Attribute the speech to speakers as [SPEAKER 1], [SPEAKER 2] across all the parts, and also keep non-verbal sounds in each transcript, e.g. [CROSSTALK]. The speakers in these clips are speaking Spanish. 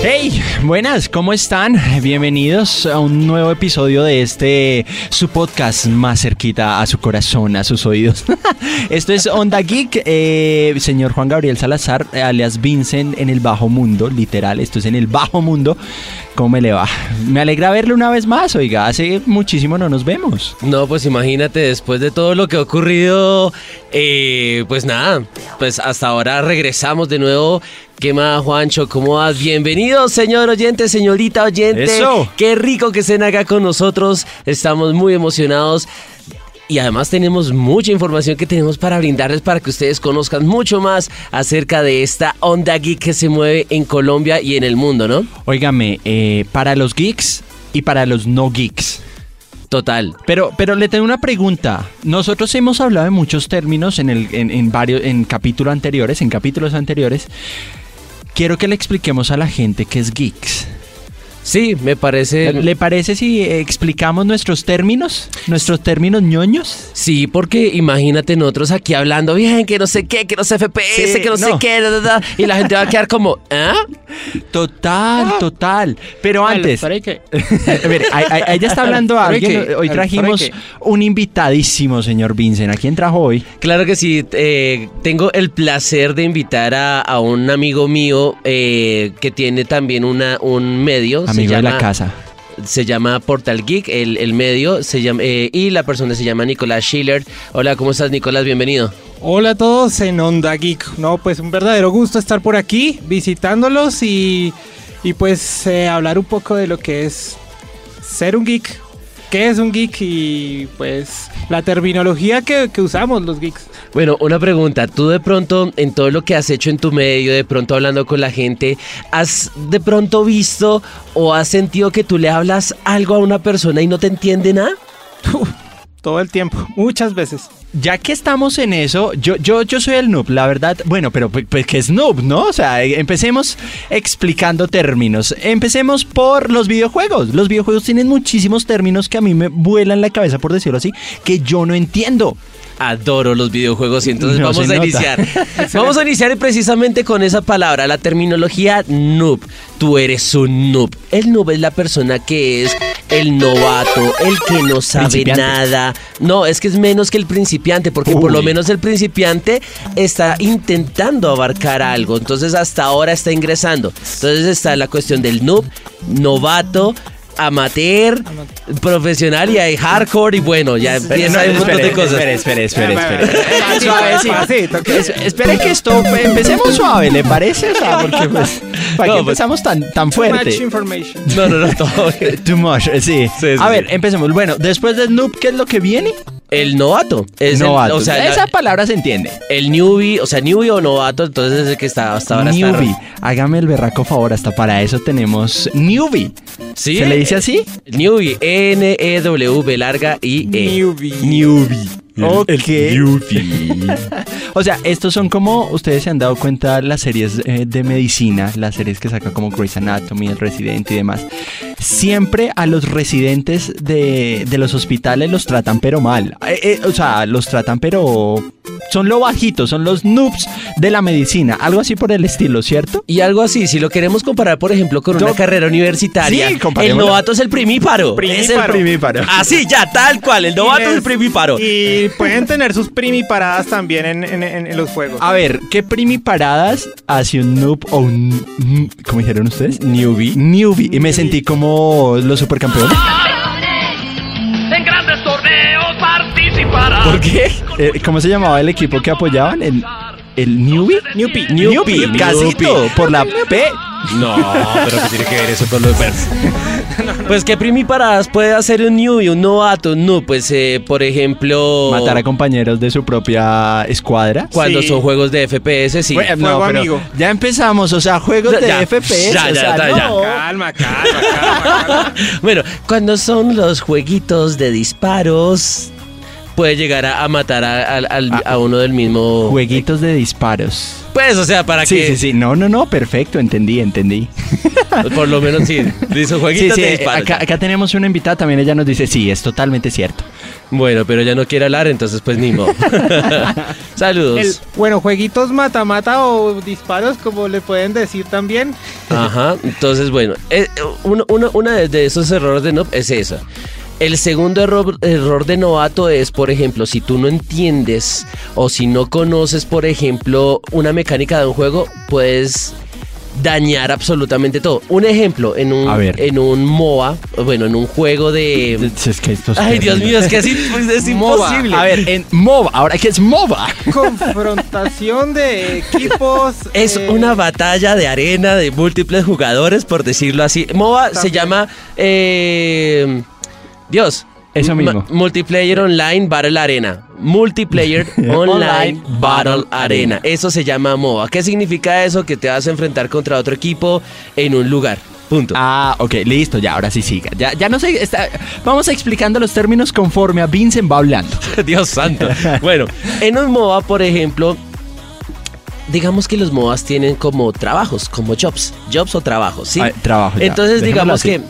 [SPEAKER 1] Hey, buenas, ¿cómo están? Bienvenidos a un nuevo episodio de este su podcast más cerquita a su corazón, a sus oídos. [LAUGHS] Esto es Onda Geek, eh, señor Juan Gabriel Salazar, alias Vincent en el bajo mundo, literal, esto es en el bajo mundo. ¿Cómo me le va? Me alegra verle una vez más, oiga, hace muchísimo no nos vemos.
[SPEAKER 2] No, pues imagínate, después de todo lo que ha ocurrido, eh, pues nada, pues hasta ahora regresamos de nuevo. ¿Qué más, Juancho? ¿Cómo vas? Bienvenido, señor oyente, señorita oyente.
[SPEAKER 1] Eso.
[SPEAKER 2] Qué rico que estén acá con nosotros. Estamos muy emocionados. Y además tenemos mucha información que tenemos para brindarles para que ustedes conozcan mucho más acerca de esta onda geek que se mueve en Colombia y en el mundo, ¿no?
[SPEAKER 1] Óigame, eh, para los geeks y para los no geeks.
[SPEAKER 2] Total.
[SPEAKER 1] Pero, pero le tengo una pregunta. Nosotros hemos hablado de muchos términos en, el, en, en varios, en capítulos anteriores, en capítulos anteriores. Quiero que le expliquemos a la gente qué es geeks.
[SPEAKER 2] Sí, me parece...
[SPEAKER 1] ¿Le parece si explicamos nuestros términos? ¿Nuestros términos ñoños?
[SPEAKER 2] Sí, porque imagínate nosotros aquí hablando bien, que no sé qué, que no sé FPS,
[SPEAKER 1] Sí,
[SPEAKER 2] que no, sé qué, da, da, da, y la gente va a quedar como, ¿ah?
[SPEAKER 1] Total, total. Pero antes,
[SPEAKER 3] Espera, que- [LAUGHS]
[SPEAKER 1] a ver, ahí- ahí- ya está hablando
[SPEAKER 3] Espera
[SPEAKER 1] alguien.
[SPEAKER 3] que-
[SPEAKER 1] Hoy trajimos
[SPEAKER 3] que-
[SPEAKER 1] un invitadísimo, señor Vincent. ¿A quién trajo hoy?
[SPEAKER 2] Claro que sí, eh, tengo el placer de invitar a, a un amigo mío eh, que tiene también una, un medio. se
[SPEAKER 1] Amigo de la
[SPEAKER 2] llama-
[SPEAKER 1] casa.
[SPEAKER 2] Se llama Portal Geek, el, el medio, se llama, eh, y la persona se llama Nicolás Schiller. Hola, ¿cómo estás, Nicolás? Bienvenido.
[SPEAKER 3] Hola a todos en Onda Geek. No, pues un verdadero gusto estar por aquí visitándolos y, y pues eh, hablar un poco de lo que es ser un geek. ¿Qué es un geek? Y pues la terminología que, que usamos los geeks.
[SPEAKER 2] Bueno, una pregunta. Tú de pronto, en todo lo que has hecho en tu medio, de pronto hablando con la gente, ¿has de pronto visto o has sentido que tú le hablas algo a una persona y no te entiende nada? [LAUGHS]
[SPEAKER 3] Todo el tiempo, [LAUGHS] muchas veces.
[SPEAKER 1] Ya que estamos en eso, yo, yo, yo soy el noob, la verdad. Bueno, pero pues, pues, que es noob, ¿no? O sea, eh, empecemos explicando términos. Empecemos por los videojuegos. Los videojuegos tienen muchísimos términos que a mí me vuelan la cabeza, por decirlo así, que yo no entiendo.
[SPEAKER 2] Adoro los videojuegos y entonces
[SPEAKER 1] No
[SPEAKER 2] vamos a
[SPEAKER 1] nota.
[SPEAKER 2] iniciar. [LAUGHS] vamos a iniciar precisamente con esa palabra, la terminología noob. Tú eres un noob. El noob es la persona que es el novato, el que no sabe nada. No, es que es menos que el principiante, porque por lo menos el principiante está intentando abarcar algo. Entonces hasta ahora está ingresando. Entonces está la cuestión del noob, novato. Amateur, profesional y hay hardcore y bueno, ya empieza hay un montón de cosas.
[SPEAKER 1] Espere, espere, espere, espere. Suavecito.
[SPEAKER 3] que-
[SPEAKER 1] Es- Espere que esto, empecemos suave, ¿le parece? O sea, porque pues, ¿para
[SPEAKER 2] No,
[SPEAKER 1] qué
[SPEAKER 2] pues-
[SPEAKER 1] empezamos tan, tan
[SPEAKER 3] Too much
[SPEAKER 1] fuerte?
[SPEAKER 3] information.
[SPEAKER 2] No, no, no, todo. [LAUGHS]
[SPEAKER 1] Too much, sí.
[SPEAKER 2] Sí, sí,
[SPEAKER 1] A ver,
[SPEAKER 2] sí.
[SPEAKER 1] empecemos. Bueno, después de Noob, ¿qué es lo que viene?
[SPEAKER 2] El novato. Es el-
[SPEAKER 1] Novato.
[SPEAKER 2] o sea, la-
[SPEAKER 1] Esa palabra se entiende.
[SPEAKER 2] el newbie, o sea, newbie o novato, entonces es el que está hasta ahora.
[SPEAKER 1] Newbie. Hágame el berraco favor, hasta para eso tenemos Newbie.
[SPEAKER 2] ¿Sí?
[SPEAKER 1] ¿Se le dice así?
[SPEAKER 2] Newbie, N-E-W, larga y E.
[SPEAKER 3] Newbie.
[SPEAKER 1] Newbie. Ok.
[SPEAKER 2] Newbie. [LAUGHS]
[SPEAKER 1] O sea, estos son como, ustedes se han dado cuenta, las series eh, de medicina, las series que saca como Grey's Anatomy, El Residente y demás. Siempre a los residentes de, de los hospitales los tratan pero mal. Eh, eh, o sea, los tratan pero... Son lo bajitos, son los noobs de la medicina. Algo así por el estilo, ¿cierto?
[SPEAKER 2] Y algo así, si lo queremos comparar, por ejemplo, con una
[SPEAKER 1] Yo-
[SPEAKER 2] carrera universitaria,
[SPEAKER 1] Sí,
[SPEAKER 2] el novato es el primíparo.
[SPEAKER 3] Primíparo.
[SPEAKER 2] Es el
[SPEAKER 1] primíparo.
[SPEAKER 2] Así, ya, tal cual, el novato es el primíparo.
[SPEAKER 3] Y pueden tener sus primiparadas también en, en- en- en los juegos.
[SPEAKER 1] A ver, ¿qué primiparadas hace un noob o un... ¿Cómo dijeron ustedes?
[SPEAKER 2] Newbie.
[SPEAKER 1] Newbie. Y me sentí como los supercampeones.
[SPEAKER 4] En grandes torneos participará.
[SPEAKER 2] ¿Por qué?
[SPEAKER 1] Eh, ¿Cómo se llamaba el equipo que apoyaban? ¿El, el Newbie?
[SPEAKER 3] Newbie.
[SPEAKER 1] Newbie,
[SPEAKER 2] Newbie.
[SPEAKER 1] casito, por la P.
[SPEAKER 2] No, pero ¿qué tiene que ver eso con los versos? Pues qué primiparadas puede hacer un newbie, un novato, no, pues eh, por ejemplo
[SPEAKER 1] Matar a compañeros de su propia escuadra.
[SPEAKER 2] cuando
[SPEAKER 3] Sí.
[SPEAKER 2] son juegos de FPS, sí.
[SPEAKER 1] Bueno,
[SPEAKER 3] amigo.
[SPEAKER 1] Ya empezamos, o sea, juegos
[SPEAKER 2] Ya,
[SPEAKER 1] de
[SPEAKER 2] ya,
[SPEAKER 1] FPS.
[SPEAKER 2] ya,
[SPEAKER 1] o
[SPEAKER 2] ya,
[SPEAKER 1] sea,
[SPEAKER 2] ya, ya.
[SPEAKER 1] no.
[SPEAKER 3] Calma, calma, calma, calma. [LAUGHS]
[SPEAKER 2] bueno, cuando son los jueguitos de disparos puede llegar a, a matar a, al-
[SPEAKER 1] Ah.
[SPEAKER 2] a uno del mismo
[SPEAKER 1] Jueguitos de disparos.
[SPEAKER 2] Pues, o sea, para
[SPEAKER 1] Sí,
[SPEAKER 2] que
[SPEAKER 1] sí, sí. No, no, no, perfecto, entendí, entendí.
[SPEAKER 2] por lo menos sí, [LAUGHS] dice
[SPEAKER 1] Sí,
[SPEAKER 2] jueguitos
[SPEAKER 1] sí,
[SPEAKER 2] de
[SPEAKER 1] eh,
[SPEAKER 2] disparos.
[SPEAKER 1] acá, acá tenemos una invitada, también ella nos dice, sí, es totalmente cierto.
[SPEAKER 2] Bueno, pero ya no quiere hablar, entonces pues ni modo. [LAUGHS] [LAUGHS] Saludos.
[SPEAKER 3] El- bueno, jueguitos mata-mata o disparos, como le pueden decir también.
[SPEAKER 2] Ajá, entonces bueno, eh, uno, uno- una de- de esos errores de noob es esa. El segundo error, error de novato es, por ejemplo, si tú no entiendes o si no conoces, por ejemplo, una mecánica de un juego, puedes dañar absolutamente todo. Un ejemplo, en un,
[SPEAKER 1] A ver.
[SPEAKER 2] en un MOA, bueno, en un juego de...
[SPEAKER 1] Es que estos
[SPEAKER 2] Ay, Dios mío, es que [LAUGHS] es, im- es
[SPEAKER 3] MOBA.
[SPEAKER 2] imposible.
[SPEAKER 1] A ver, en MOBA, ahora que es MOBA.
[SPEAKER 3] Confrontación de equipos.
[SPEAKER 2] Es
[SPEAKER 3] eh,
[SPEAKER 2] una batalla de arena de múltiples jugadores, por decirlo así. MOBA se llama. eh, Dios.
[SPEAKER 1] Eso mismo.
[SPEAKER 2] Multiplayer Online Battle Arena. Multiplayer [LAUGHS] Online Battle Arena. Eso se llama MOBA. ¿Qué significa eso? Que te vas a enfrentar contra otro equipo en un lugar. Punto.
[SPEAKER 1] Ah, ok, listo, ya, ahora sí siga. Ya, ya no sé, está- vamos explicando los términos conforme a Vincent va hablando. [LAUGHS]
[SPEAKER 2] Dios santo. Bueno, en un MOBA, por ejemplo, digamos que los MOBAs tienen como trabajos, como jobs, jobs o trabajos, ¿sí?
[SPEAKER 1] Ah, trabajo, ya.
[SPEAKER 2] Entonces,
[SPEAKER 1] Dejémoslo
[SPEAKER 2] digamos
[SPEAKER 1] así.
[SPEAKER 2] que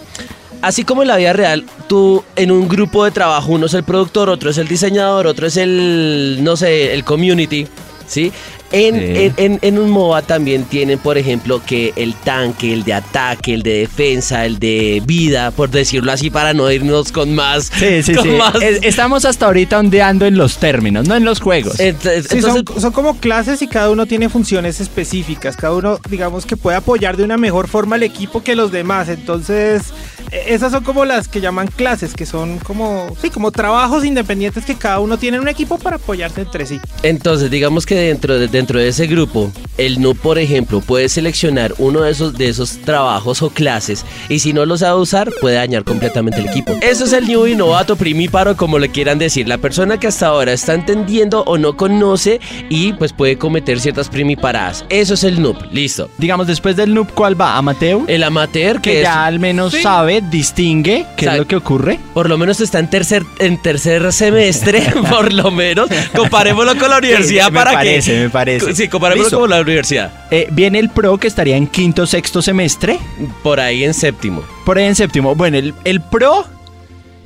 [SPEAKER 2] así como en la vida real, tú en un grupo de trabajo, uno es el productor, otro es el diseñador, otro es el, no sé, el community, ¿sí? En,
[SPEAKER 1] Sí.
[SPEAKER 2] en- en- en un MOBA también tienen, por ejemplo, que el tanque, el de ataque, el de defensa, el de vida, por decirlo así, para no irnos con más.
[SPEAKER 1] Sí, sí,
[SPEAKER 2] con
[SPEAKER 1] sí.
[SPEAKER 2] más-
[SPEAKER 1] Es- estamos hasta ahorita ondeando en los términos, no en los juegos.
[SPEAKER 2] Ent-
[SPEAKER 3] Sí,
[SPEAKER 2] entonces,
[SPEAKER 3] son, son como clases y cada uno tiene funciones específicas. Cada uno, digamos, que puede apoyar de una mejor forma al equipo que los demás. Entonces, eh, esas son como las que llaman clases, que son como, sí, como trabajos independientes que cada uno tiene en un equipo para apoyarse entre sí.
[SPEAKER 2] Entonces, digamos que dentro de, dentro de ese grupo, el noob, por ejemplo, puede seleccionar uno de esos, de esos trabajos o clases y si no los sabe usar, puede dañar completamente el equipo. Eso es el new novato primíparo, como le quieran decir. La persona que hasta ahora está entendiendo o no conoce y pues puede cometer ciertas primiparadas. Eso es el noob, listo.
[SPEAKER 1] Digamos, después del noob, ¿cuál va? ¿Amateur?
[SPEAKER 2] El amateur, que,
[SPEAKER 1] que
[SPEAKER 2] es,
[SPEAKER 1] ya al menos
[SPEAKER 3] Sí.
[SPEAKER 1] sabe, distingue qué es lo que ocurre.
[SPEAKER 2] por lo menos está en tercer, en tercer semestre, [LAUGHS] por lo menos. [LAUGHS] Comparémoslo con la universidad
[SPEAKER 1] Sí, me
[SPEAKER 2] para
[SPEAKER 1] parece,
[SPEAKER 2] que...
[SPEAKER 1] parece.
[SPEAKER 2] Sí, comparémoslo
[SPEAKER 1] Listo.
[SPEAKER 2] con la universidad.
[SPEAKER 1] Eh, viene el pro que estaría en quinto, sexto semestre.
[SPEAKER 2] Por ahí en séptimo.
[SPEAKER 1] Por ahí en séptimo. Bueno, el, el pro,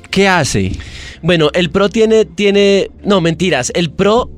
[SPEAKER 1] ¿qué hace?
[SPEAKER 2] Bueno, el pro tiene, tiene, no, mentiras, el pro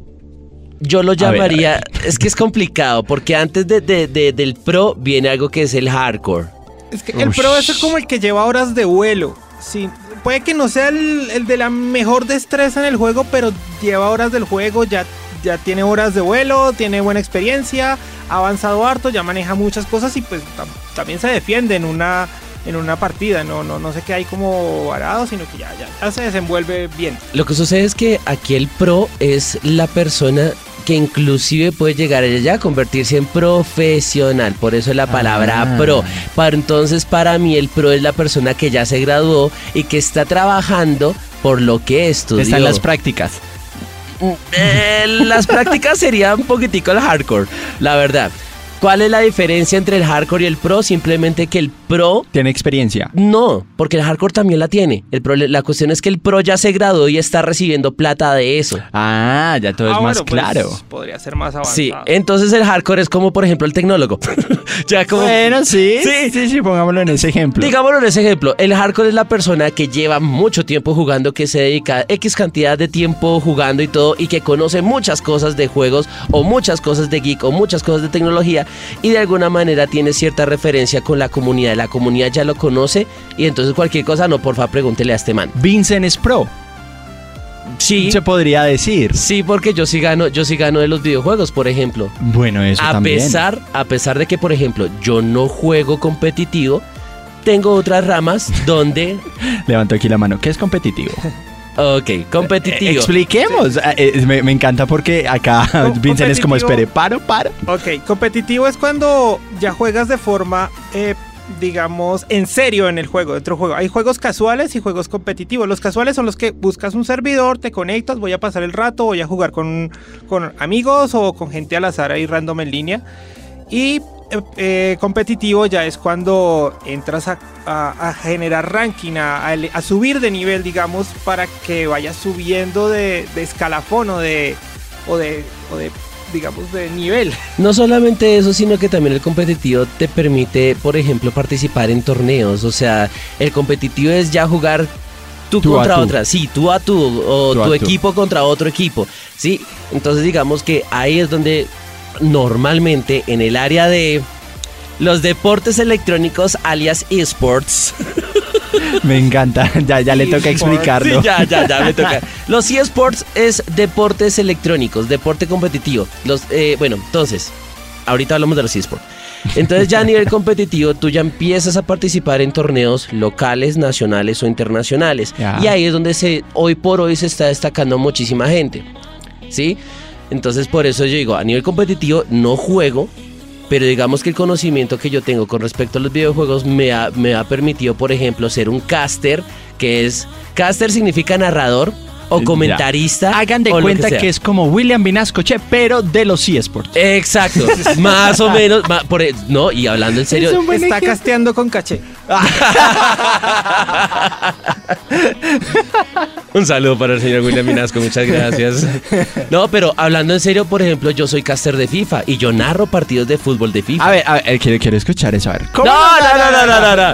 [SPEAKER 2] yo lo
[SPEAKER 1] ver, a
[SPEAKER 2] llamaría, es que es complicado, porque antes de, de- de- del pro viene algo que es el hardcore.
[SPEAKER 3] Es que el
[SPEAKER 1] Ush.
[SPEAKER 3] pro es como el que lleva horas de vuelo. Sí, puede que no sea el, el de la mejor destreza en el juego, pero lleva horas del juego, ya, ya tiene horas de vuelo, tiene buena experiencia, ha avanzado harto, ya maneja muchas cosas y pues tam- también se defiende en una, en una partida. No, no, no se queda ahí como varado, sino que ya, ya, ya se desenvuelve bien.
[SPEAKER 2] Lo que sucede es que aquí el pro es la persona que inclusive puede llegar ya a convertirse en profesional, por eso la palabra
[SPEAKER 1] Ah.
[SPEAKER 2] pro. Para entonces para mí el pro es la persona que ya se graduó y que está trabajando por lo que estudió.
[SPEAKER 1] Están las prácticas.
[SPEAKER 2] Eh, las prácticas serían un poquitico el hardcore, la verdad. ¿Cuál es la diferencia entre el hardcore y el pro? Simplemente que el pro
[SPEAKER 1] Tiene experiencia.
[SPEAKER 2] no, porque el hardcore también la tiene. El pro- la cuestión es que el pro ya se graduó y está recibiendo plata de eso.
[SPEAKER 1] Ah, ya todo es
[SPEAKER 3] Ah,
[SPEAKER 1] más
[SPEAKER 3] bueno, pues,
[SPEAKER 1] claro.
[SPEAKER 3] podría ser más avanzado.
[SPEAKER 2] Sí, entonces el hardcore es como por ejemplo el tecnólogo. [LAUGHS] ya como
[SPEAKER 1] Bueno, sí,
[SPEAKER 2] Sí.
[SPEAKER 1] sí, sí, sí, pongámoslo en ese ejemplo.
[SPEAKER 2] Digámoslo en ese ejemplo, el hardcore es la persona que lleva mucho tiempo jugando, que se dedica X cantidad de tiempo jugando y todo, y que conoce muchas cosas de juegos, o muchas cosas de geek, o muchas cosas de tecnología, y de alguna manera tiene cierta referencia con la comunidad. La comunidad ya lo conoce, y entonces cualquier cosa, no, porfa, pregúntele a este man.
[SPEAKER 1] Vincent es pro,
[SPEAKER 2] Sí,
[SPEAKER 1] se podría decir.
[SPEAKER 2] sí, porque yo sí gano, yo sí gano de los videojuegos, por ejemplo.
[SPEAKER 1] Bueno, eso
[SPEAKER 2] a
[SPEAKER 1] también.
[SPEAKER 2] pesar, a pesar de que, por ejemplo, yo no juego competitivo, tengo otras ramas donde [LAUGHS]
[SPEAKER 1] Levanto aquí la mano. ¿Qué es competitivo? [LAUGHS]
[SPEAKER 2] Ok, competitivo.
[SPEAKER 1] Eh, Expliquemos. Ah, eh, me, me encanta porque acá
[SPEAKER 3] Co- [LAUGHS]
[SPEAKER 1] Vincent es como, espere, paro, paro.
[SPEAKER 3] Ok, competitivo es cuando ya juegas de forma, eh, digamos, en serio en el juego, dentro del juego. Hay juegos casuales y juegos competitivos. Los casuales son los que buscas un servidor, te conectas, voy a pasar el rato, voy a jugar con, con amigos o con gente al azar ahí random en línea. Y eh, eh, competitivo ya es cuando entras a, a- a generar ranking, a, subir de nivel, digamos, para que vayas subiendo de, de escalafón o de, o de, o de, digamos, de nivel. [LAUGHS]
[SPEAKER 2] No solamente eso, sino que también el competitivo te permite, por ejemplo, participar en torneos. O sea, el competitivo es ya jugar tú, contra
[SPEAKER 1] tú.
[SPEAKER 2] otra, sí, tú a tú, o
[SPEAKER 1] Tú
[SPEAKER 2] tu
[SPEAKER 1] tú.
[SPEAKER 2] equipo contra otro equipo, sí. Entonces digamos que ahí es donde normalmente en el área de los deportes electrónicos alias esports,
[SPEAKER 1] Me encanta. Ya, ya le toca explicarlo.
[SPEAKER 2] Sí, ya, ya, ya me toca. [LAUGHS] Los eSports es deportes electrónicos, deporte competitivo. Los, eh, bueno, entonces, ahorita hablamos de los eSports. Entonces ya a nivel competitivo tú ya empiezas a participar en torneos locales, nacionales o internacionales. Y ahí es donde se, hoy por hoy se está destacando muchísima gente. ¿Sí? Entonces por eso yo digo, a nivel competitivo no juego, pero digamos que el conocimiento que yo tengo con respecto a los videojuegos me ha, me ha permitido, por ejemplo, ser un caster, que es... Caster significa narrador o
[SPEAKER 1] Ya.
[SPEAKER 2] comentarista.
[SPEAKER 1] Hagan de
[SPEAKER 2] o lo
[SPEAKER 1] cuenta
[SPEAKER 2] sea.
[SPEAKER 1] que, es como William Vinascoche, pero de los eSports.
[SPEAKER 2] Exacto, [LAUGHS] más o menos, ma- por, e- no, y hablando en serio,
[SPEAKER 1] Es un buen
[SPEAKER 3] Está
[SPEAKER 1] ejemplo.
[SPEAKER 3] casteando con caché. [LAUGHS]
[SPEAKER 2] Un saludo para el señor William Minasco, muchas gracias. No, pero hablando en serio, por ejemplo, yo soy caster de FIFA y yo narro partidos de fútbol de FIFA.
[SPEAKER 1] A ver, a ver, quiero, quiero escuchar eso. A ver.
[SPEAKER 2] no,
[SPEAKER 1] ¿Cómo
[SPEAKER 2] no, no, no, no, no, no.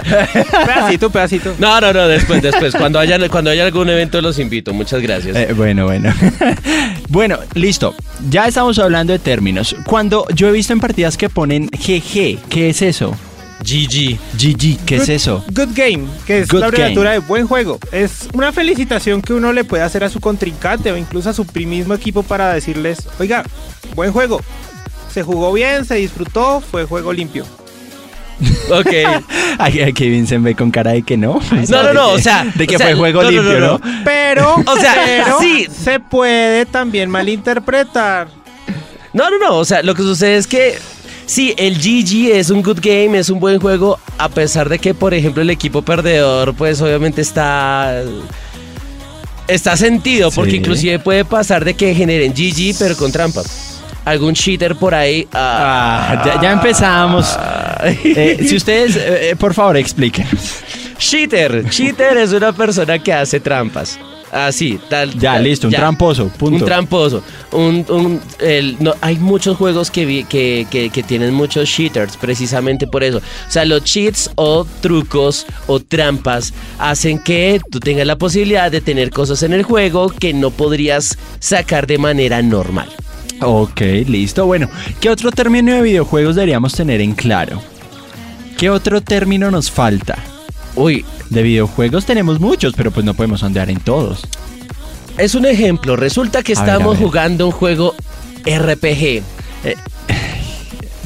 [SPEAKER 3] Pedacito, pedacito.
[SPEAKER 2] No, no, no, después, después. Cuando haya, cuando haya algún evento los invito. Muchas gracias.
[SPEAKER 1] Eh, bueno, bueno. [LAUGHS] bueno, listo. Ya estamos hablando de términos. Cuando yo he visto en partidas que ponen GG, ¿qué es eso?
[SPEAKER 2] GG.
[SPEAKER 1] GG, ¿qué es eso?
[SPEAKER 3] Good game, que es
[SPEAKER 1] Good
[SPEAKER 3] la abreviatura de buen juego. Es una felicitación que uno le puede hacer a su contrincante o incluso a su mismo equipo para decirles, oiga, buen juego. Se jugó bien, se disfrutó, fue juego limpio. [LAUGHS]
[SPEAKER 2] Ok.
[SPEAKER 1] Aquí, aquí Vincent ve con cara de que no.
[SPEAKER 2] No, no, no, o sea,
[SPEAKER 1] De que
[SPEAKER 2] o sea,
[SPEAKER 1] fue juego
[SPEAKER 2] no,
[SPEAKER 1] limpio,
[SPEAKER 2] no,
[SPEAKER 1] ¿no?
[SPEAKER 2] no.
[SPEAKER 3] Pero, [LAUGHS]
[SPEAKER 2] O sea,
[SPEAKER 3] pero
[SPEAKER 2] sí.
[SPEAKER 3] se puede también malinterpretar.
[SPEAKER 2] No, no, no. O sea, lo que sucede es que sí, el GG es un good game, es un buen juego, a pesar de que, por ejemplo, el equipo perdedor, pues obviamente está. Está sentido, porque
[SPEAKER 1] Sí.
[SPEAKER 2] inclusive puede pasar de que generen GG, pero con trampa. Algún cheater por ahí. ah,
[SPEAKER 1] Ah, ya, ya empezamos. Eh, si ustedes, eh, eh, por favor, expliquen.
[SPEAKER 2] Cheater. Cheater es una persona que hace trampas. Así, tal.
[SPEAKER 1] Ya,
[SPEAKER 2] tal,
[SPEAKER 1] listo, un
[SPEAKER 2] ya.
[SPEAKER 1] tramposo, punto.
[SPEAKER 2] Un tramposo. Un, un- el- no, hay muchos juegos que, vi- que, que- que tienen muchos cheaters, precisamente por eso. O sea, los cheats o trucos o trampas hacen que tú tengas la posibilidad de tener cosas en el juego que no podrías sacar de manera normal.
[SPEAKER 1] Ok, listo. Bueno, ¿qué otro término de videojuegos deberíamos tener en claro? ¿Qué otro término nos falta?
[SPEAKER 2] Uy,
[SPEAKER 1] De videojuegos tenemos muchos, pero pues no podemos andar en todos.
[SPEAKER 2] es un ejemplo. Resulta que
[SPEAKER 1] A
[SPEAKER 2] estamos
[SPEAKER 1] ver.
[SPEAKER 2] jugando un juego RPG. [LAUGHS]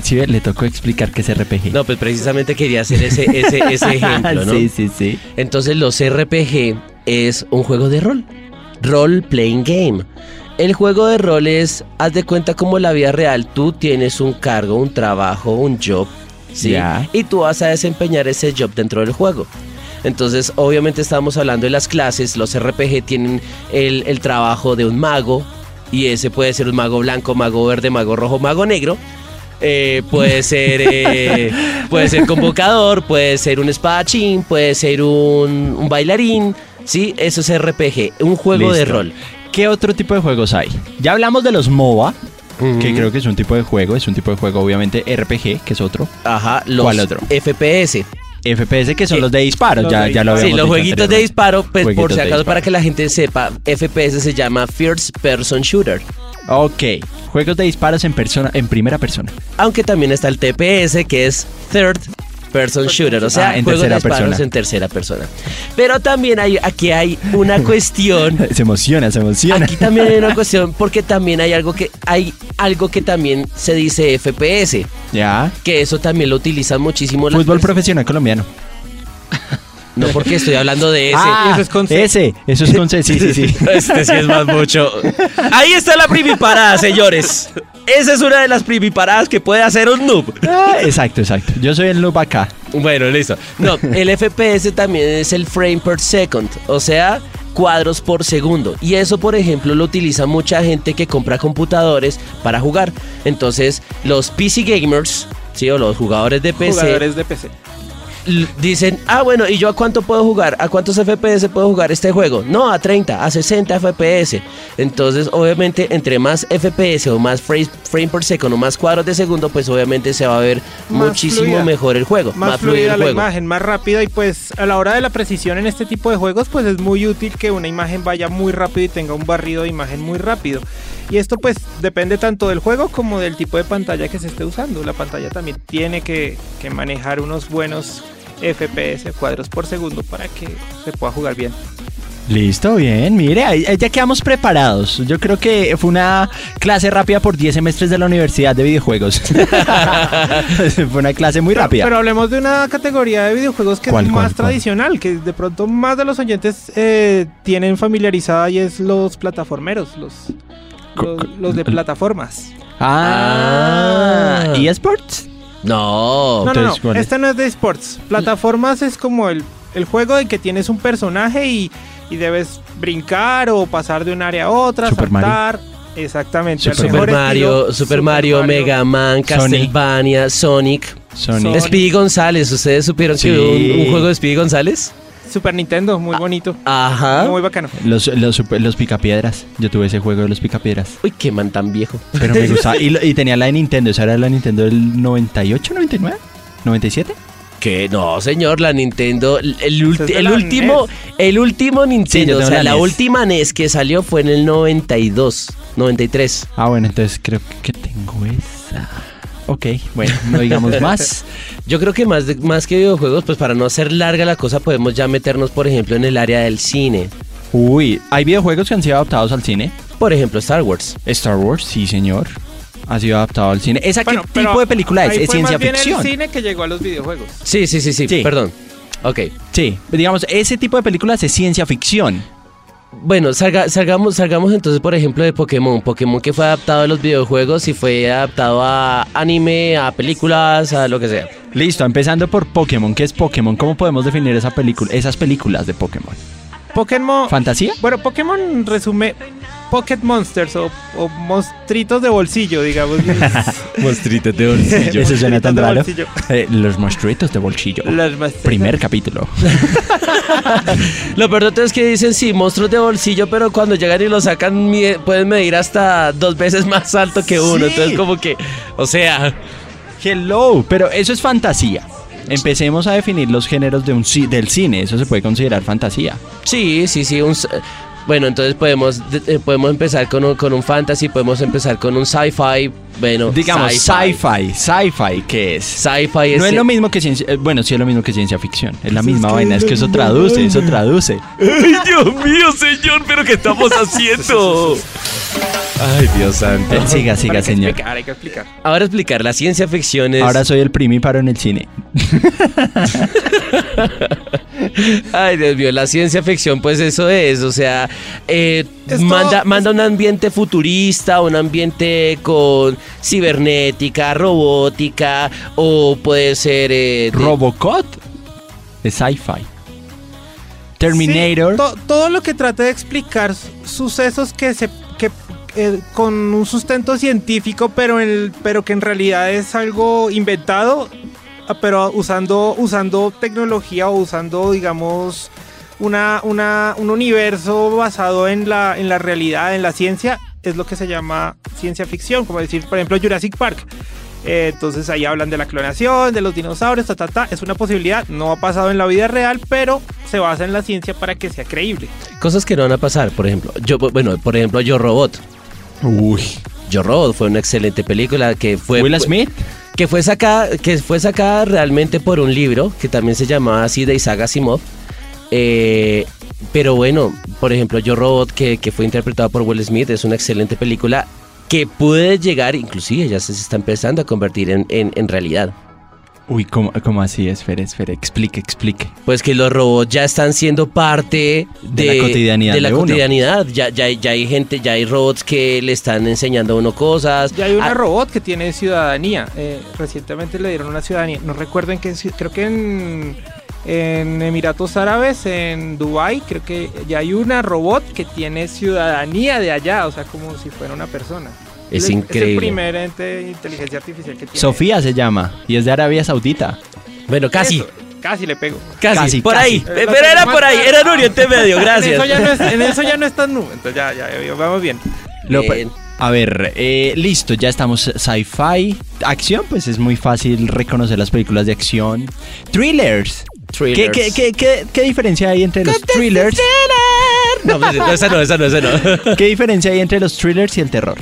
[SPEAKER 1] Sí, le tocó explicar qué es RPG.
[SPEAKER 2] No, pues precisamente quería hacer ese, ese, [LAUGHS] ese ejemplo, ¿no?
[SPEAKER 1] sí, sí, sí.
[SPEAKER 2] Entonces los RPG es un juego de rol. Role Playing Game. El juego de rol es, haz de cuenta como la vida real, tú tienes un cargo, un trabajo, un job, ¿sí? Y tú vas a desempeñar ese job dentro del juego. Entonces, obviamente estamos hablando de las clases, los RPG tienen el, el trabajo de un mago, y ese puede ser un mago blanco, mago verde, mago rojo, mago negro. Eh, puede ser eh, [LAUGHS] puede ser convocador, puede ser un espadachín, puede ser un, un bailarín, sí, eso es RPG, un juego de rol.
[SPEAKER 1] ¿Qué otro tipo de juegos hay? Ya hablamos de los MOBA, que creo que es un tipo de juego, es un tipo de juego obviamente RPG, que es otro.
[SPEAKER 2] Ajá, los
[SPEAKER 1] ¿Cuál otro?
[SPEAKER 2] FPS.
[SPEAKER 1] FPS, que son
[SPEAKER 2] Eh,
[SPEAKER 1] los de disparos,
[SPEAKER 3] los
[SPEAKER 1] ya,
[SPEAKER 3] de
[SPEAKER 1] ya lo
[SPEAKER 3] disparo.
[SPEAKER 2] Sí,
[SPEAKER 1] habíamos
[SPEAKER 2] los jueguitos de disparo, pues, por si acaso,
[SPEAKER 1] disparo.
[SPEAKER 2] para que la gente sepa, FPS se llama First Person Shooter.
[SPEAKER 1] Ok, juegos de disparos en persona, en primera persona.
[SPEAKER 2] Aunque también está el TPS, que es Third Person Shooter, o sea,
[SPEAKER 1] Ah, en
[SPEAKER 2] juegos de disparos
[SPEAKER 1] persona.
[SPEAKER 2] en tercera persona. Pero también hay, aquí hay una [LAUGHS] cuestión
[SPEAKER 1] Se emociona, se emociona.
[SPEAKER 2] Aquí también hay una [LAUGHS] cuestión porque también hay algo que hay algo que también se dice FPS,
[SPEAKER 1] Ya.
[SPEAKER 2] que eso también lo utilizan muchísimo las
[SPEAKER 1] Fútbol
[SPEAKER 2] personas.
[SPEAKER 1] profesional colombiano. [LAUGHS]
[SPEAKER 2] No porque estoy hablando de ese.
[SPEAKER 1] Ah,
[SPEAKER 3] eso es con C.
[SPEAKER 1] ese, eso es con C, sí, sí, sí.
[SPEAKER 2] Este sí es más mucho. Ahí está la primiparada, señores. Esa es una de las primiparadas que puede hacer un noob.
[SPEAKER 1] Ah, exacto, exacto. Yo soy el noob acá.
[SPEAKER 2] Bueno, listo. No, el FPS también es el frame per second, o sea, cuadros por segundo. Y eso, por ejemplo, lo utiliza mucha gente que compra computadores para jugar. Entonces, los PC gamers, sí, o los jugadores de PC,
[SPEAKER 3] Jugadores de PC.
[SPEAKER 2] Dicen, ah, bueno, ¿y yo a cuánto puedo jugar? ¿A cuántos FPS puedo jugar este juego? No, a 30, a 60 FPS. Entonces, obviamente, entre más FPS o más frame, frame per second o más cuadros de segundo, pues obviamente se va a ver
[SPEAKER 3] Más
[SPEAKER 2] muchísimo
[SPEAKER 3] fluida.
[SPEAKER 2] mejor el juego.
[SPEAKER 3] más,
[SPEAKER 2] fluido
[SPEAKER 3] fluida
[SPEAKER 2] el
[SPEAKER 3] la
[SPEAKER 2] juego.
[SPEAKER 3] imagen, más rápida y pues a la hora de la precisión en este tipo de juegos pues es muy útil que una imagen vaya muy rápido y tenga un barrido de imagen muy rápido. Y esto pues depende tanto del juego como del tipo de pantalla que se esté usando. La pantalla también tiene que, que manejar unos buenos FPS, cuadros por segundo, para que se pueda jugar bien.
[SPEAKER 1] Listo, bien, mire, ahí- ahí ya quedamos preparados. Yo creo que fue una clase rápida por 10 semestres de la Universidad de Videojuegos. [LAUGHS] fue una clase muy rápida.
[SPEAKER 3] Pero, hablemos de una categoría de videojuegos que
[SPEAKER 1] ¿Cuál,
[SPEAKER 3] es
[SPEAKER 1] cuál,
[SPEAKER 3] más
[SPEAKER 1] cuál?
[SPEAKER 3] tradicional, que de pronto más de los oyentes eh, tienen familiarizada y es los plataformeros, los, los, de plataformas.
[SPEAKER 1] ah,
[SPEAKER 2] Ah.
[SPEAKER 1] ¿y esports?
[SPEAKER 2] No,
[SPEAKER 3] No, no, no, este no es de sports. Plataformas es como el, el juego en que tienes un personaje y, y debes brincar o pasar de un área a otra,
[SPEAKER 1] Super Mario.
[SPEAKER 3] saltar. Exactamente.
[SPEAKER 1] Super
[SPEAKER 2] Super Mario, Super Mario, Mega Man, Castlevania, Sonic.
[SPEAKER 1] Sony.
[SPEAKER 2] Speedy González, ¿ustedes supieron
[SPEAKER 1] Sí.
[SPEAKER 2] que hubo un, un juego de Speedy González?
[SPEAKER 3] Super Nintendo, muy bonito.
[SPEAKER 2] Ajá.
[SPEAKER 3] Muy bacano.
[SPEAKER 1] Los, los, super- los picapiedras. Yo tuve ese juego de los picapiedras.
[SPEAKER 2] Uy, qué man tan viejo.
[SPEAKER 1] Pero me gustaba. [LAUGHS] Y, tenía la de Nintendo. ¿Esa era la Nintendo del 98, 99? ¿97?
[SPEAKER 2] Que no, señor, la Nintendo, el, el
[SPEAKER 3] es de
[SPEAKER 2] el último, el último Nintendo, o sea,
[SPEAKER 1] la
[SPEAKER 2] la,
[SPEAKER 1] NES.
[SPEAKER 2] última NES que salió fue en el 92, 93.
[SPEAKER 1] Ah, bueno, entonces creo que tengo esa. Ok, bueno, no digamos [LAUGHS] más.
[SPEAKER 2] Yo creo que más, de- más que videojuegos, pues para no hacer larga la cosa, podemos ya meternos, por ejemplo, en el área del cine.
[SPEAKER 1] Uy, ¿hay videojuegos que han sido adaptados al cine?
[SPEAKER 2] Por ejemplo, Star Wars.
[SPEAKER 1] Star Wars, sí, señor. Ha sido adaptado al cine. ¿Esa
[SPEAKER 3] Bueno,
[SPEAKER 1] qué tipo de película es?
[SPEAKER 3] ahí
[SPEAKER 1] ¿Es
[SPEAKER 3] fue
[SPEAKER 1] ciencia
[SPEAKER 3] más bien
[SPEAKER 1] ficción?
[SPEAKER 3] el cine que llegó a los videojuegos.
[SPEAKER 2] Sí, sí, sí, sí,
[SPEAKER 1] Sí.
[SPEAKER 2] perdón. Ok.
[SPEAKER 1] Sí, digamos, ese tipo de películas es ciencia ficción.
[SPEAKER 2] Bueno, salga- salgamos, salgamos entonces, por ejemplo, de Pokémon. Pokémon que fue adaptado a los videojuegos y fue adaptado a anime, a películas, a lo que sea.
[SPEAKER 1] Listo, empezando por Pokémon. ¿Qué es Pokémon? ¿Cómo podemos definir esa película, esas películas de Pokémon?
[SPEAKER 3] Pokémon.
[SPEAKER 1] ¿Fantasía?
[SPEAKER 3] Bueno, Pokémon resume Pocket Monsters o, o monstruitos de bolsillo, digamos. [LAUGHS] [LAUGHS]
[SPEAKER 2] Monstritos de
[SPEAKER 1] Eso suena tan raro.
[SPEAKER 3] bolsillo.
[SPEAKER 1] Eh, los monstruitos de bolsillo. Primer capítulo. [LAUGHS]
[SPEAKER 2] Lo peor de todo es que dicen sí, monstruos de bolsillo, pero cuando llegan y lo sacan pueden medir hasta dos veces más alto que uno.
[SPEAKER 1] Sí.
[SPEAKER 2] Entonces como que, o sea,
[SPEAKER 1] Hello, pero eso es fantasía. Empecemos a definir los géneros de un ci- del cine. Eso se puede considerar fantasía.
[SPEAKER 2] sí, sí, sí. un bueno, entonces podemos, de- eh, podemos empezar con un, con un fantasy, podemos empezar con un sci-fi. Bueno,
[SPEAKER 1] Digamos, sci-fi. Sci-fi, ¿qué es?
[SPEAKER 2] Sci-fi es...
[SPEAKER 1] No es lo mismo que ciencia... eh, Bueno, sí es lo mismo que ciencia ficción. Es la
[SPEAKER 3] Pues es
[SPEAKER 1] misma vaina. Es que eso traduce, eso traduce.
[SPEAKER 2] ¡Ay, Dios mío, señor! ¿Pero qué estamos haciendo? ¡Ay, Dios santo!
[SPEAKER 1] Eh, siga, siga, señor.
[SPEAKER 3] explicar, hay que explicar.
[SPEAKER 2] Ahora explicar, la ciencia ficción es...
[SPEAKER 1] Ahora soy el primíparo en el cine. [LAUGHS]
[SPEAKER 2] Ay, Dios mío, la ciencia ficción, pues eso es, o sea, eh,
[SPEAKER 3] Esto-
[SPEAKER 2] manda, manda un ambiente futurista, un ambiente con cibernética, robótica, o puede ser... eh, de-
[SPEAKER 1] Robocop es sci-fi. Terminator.
[SPEAKER 3] Sí, to- todo lo que trate de explicar su- sucesos que se que eh, con un sustento científico, pero en, pero que en realidad es algo inventado, pero usando usando tecnología o usando digamos una, una un universo basado en la en la realidad, en la ciencia, es lo que se llama ciencia ficción, como decir, por ejemplo, Jurassic Park. Eh, entonces ahí hablan de la clonación, de los dinosaurios, ta, ta, ta. Es una posibilidad, no ha pasado en la vida real, pero se basa en la ciencia para que sea creíble.
[SPEAKER 2] Cosas que no van a pasar, por ejemplo. Yo, bueno, por ejemplo, Yo Robot.
[SPEAKER 1] Uy.
[SPEAKER 2] Yo Robot fue una excelente película que fue...
[SPEAKER 1] Will Smith.
[SPEAKER 2] que fue sacada que fue sacada realmente por un libro que también se llamaba así de Isaac Asimov Eh, pero bueno por ejemplo Yo Robot que, que fue interpretado por Will Smith es una excelente película que puede llegar inclusive ya se está empezando a convertir en, en- en realidad
[SPEAKER 1] Uy, ¿cómo, cómo así? Espere, espere. Explique, explique.
[SPEAKER 2] pues que los robots ya están siendo parte
[SPEAKER 1] De
[SPEAKER 2] de,
[SPEAKER 1] la cotidianidad
[SPEAKER 2] de la
[SPEAKER 1] de
[SPEAKER 2] cotidianidad. Ya, ya, hay- ya hay gente ya hay robots que le están enseñando a uno cosas
[SPEAKER 3] Ya hay una
[SPEAKER 2] Ah,
[SPEAKER 3] robot que tiene ciudadanía. eh, recientemente le dieron una ciudadanía. No recuerdo en qué creo que en, en Emiratos Árabes, en Dubai, creo que ya hay una robot que tiene ciudadanía de allá, o sea, como si fuera una persona.
[SPEAKER 2] Es
[SPEAKER 3] el- Es
[SPEAKER 2] increíble.
[SPEAKER 3] el primer ente de inteligencia artificial que tiene.
[SPEAKER 1] Sofía se llama y es de Arabia Saudita.
[SPEAKER 2] bueno casi
[SPEAKER 3] Eso, Casi le pego.
[SPEAKER 2] Casi,
[SPEAKER 1] Casi,
[SPEAKER 2] por
[SPEAKER 1] casi.
[SPEAKER 2] ahí.
[SPEAKER 3] Eh,
[SPEAKER 2] Pero era por ahí, era en Oriente [LAUGHS] Medio,
[SPEAKER 3] En
[SPEAKER 2] gracias.
[SPEAKER 3] eso ya no es, en eso ya no es tan nube. Entonces ya, ya, ya, vamos bien.
[SPEAKER 1] Lo-
[SPEAKER 2] Bien.
[SPEAKER 1] a ver, eh, listo, ya estamos sci-fi. Acción, pues es muy fácil reconocer las películas de acción. Thrillers. ¿Qué,
[SPEAKER 2] Thrillers.
[SPEAKER 1] qué, qué, qué- qué diferencia hay entre los thrillers?
[SPEAKER 2] No, pues, no, esa no, esa no, esa no.
[SPEAKER 1] ¿Qué diferencia hay entre los thrillers y el terror?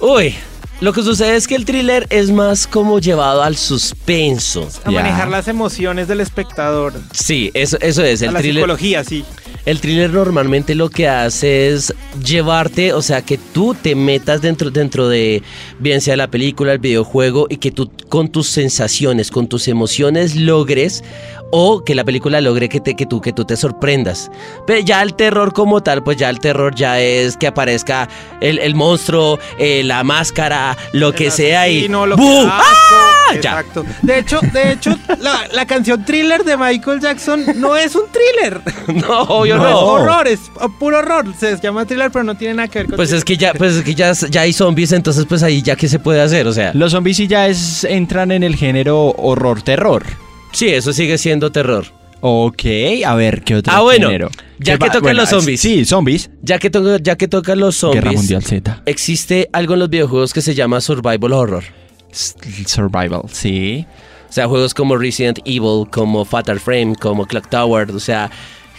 [SPEAKER 2] Uy, lo que sucede es que el thriller es más como llevado al suspenso.
[SPEAKER 3] A
[SPEAKER 1] Ya.
[SPEAKER 3] manejar las emociones del espectador.
[SPEAKER 2] Sí, eso, eso es.
[SPEAKER 3] a
[SPEAKER 2] El
[SPEAKER 3] la
[SPEAKER 2] thriller,
[SPEAKER 3] psicología, sí.
[SPEAKER 2] El thriller normalmente lo que hace es llevarte, o sea, que tú te metas dentro, dentro de, bien sea la película, el videojuego, y que tú con tus sensaciones, con tus emociones logres, o que la película logre que, te, que, tú, que tú te sorprendas. Pero ya el terror como tal, pues ya el terror ya es que aparezca el, el monstruo, eh, la máscara, lo que sea, y
[SPEAKER 3] lo que
[SPEAKER 2] ¡Ah!
[SPEAKER 3] asco.
[SPEAKER 2] Ya.
[SPEAKER 3] Exacto. De hecho, de hecho la, la canción Thriller de Michael Jackson no es un thriller. [LAUGHS]
[SPEAKER 2] No,
[SPEAKER 3] No,
[SPEAKER 2] no.
[SPEAKER 3] es horror, es puro horror. Se llama thriller, pero no tiene nada que ver con
[SPEAKER 2] Pues es que ya, pues es que ya, ya hay zombies, entonces pues ahí ya qué se puede hacer, o sea.
[SPEAKER 1] Los zombies sí ya es, entran en el género horror-terror.
[SPEAKER 2] Sí, eso sigue siendo terror.
[SPEAKER 1] Ok, a ver, ¿qué otro
[SPEAKER 2] Ah, bueno,
[SPEAKER 1] género?
[SPEAKER 2] ya
[SPEAKER 1] ¿Qué
[SPEAKER 2] que tocan los zombies.
[SPEAKER 1] Sí, zombies.
[SPEAKER 2] Ya que, to- ya que tocan los
[SPEAKER 1] Guerra
[SPEAKER 2] zombies,
[SPEAKER 1] Mundial Z.
[SPEAKER 2] existe algo en los videojuegos que se llama survival horror.
[SPEAKER 1] S- Survival, sí.
[SPEAKER 2] O sea, juegos como Resident Evil, como Fatal Frame, como Clock Tower, o sea,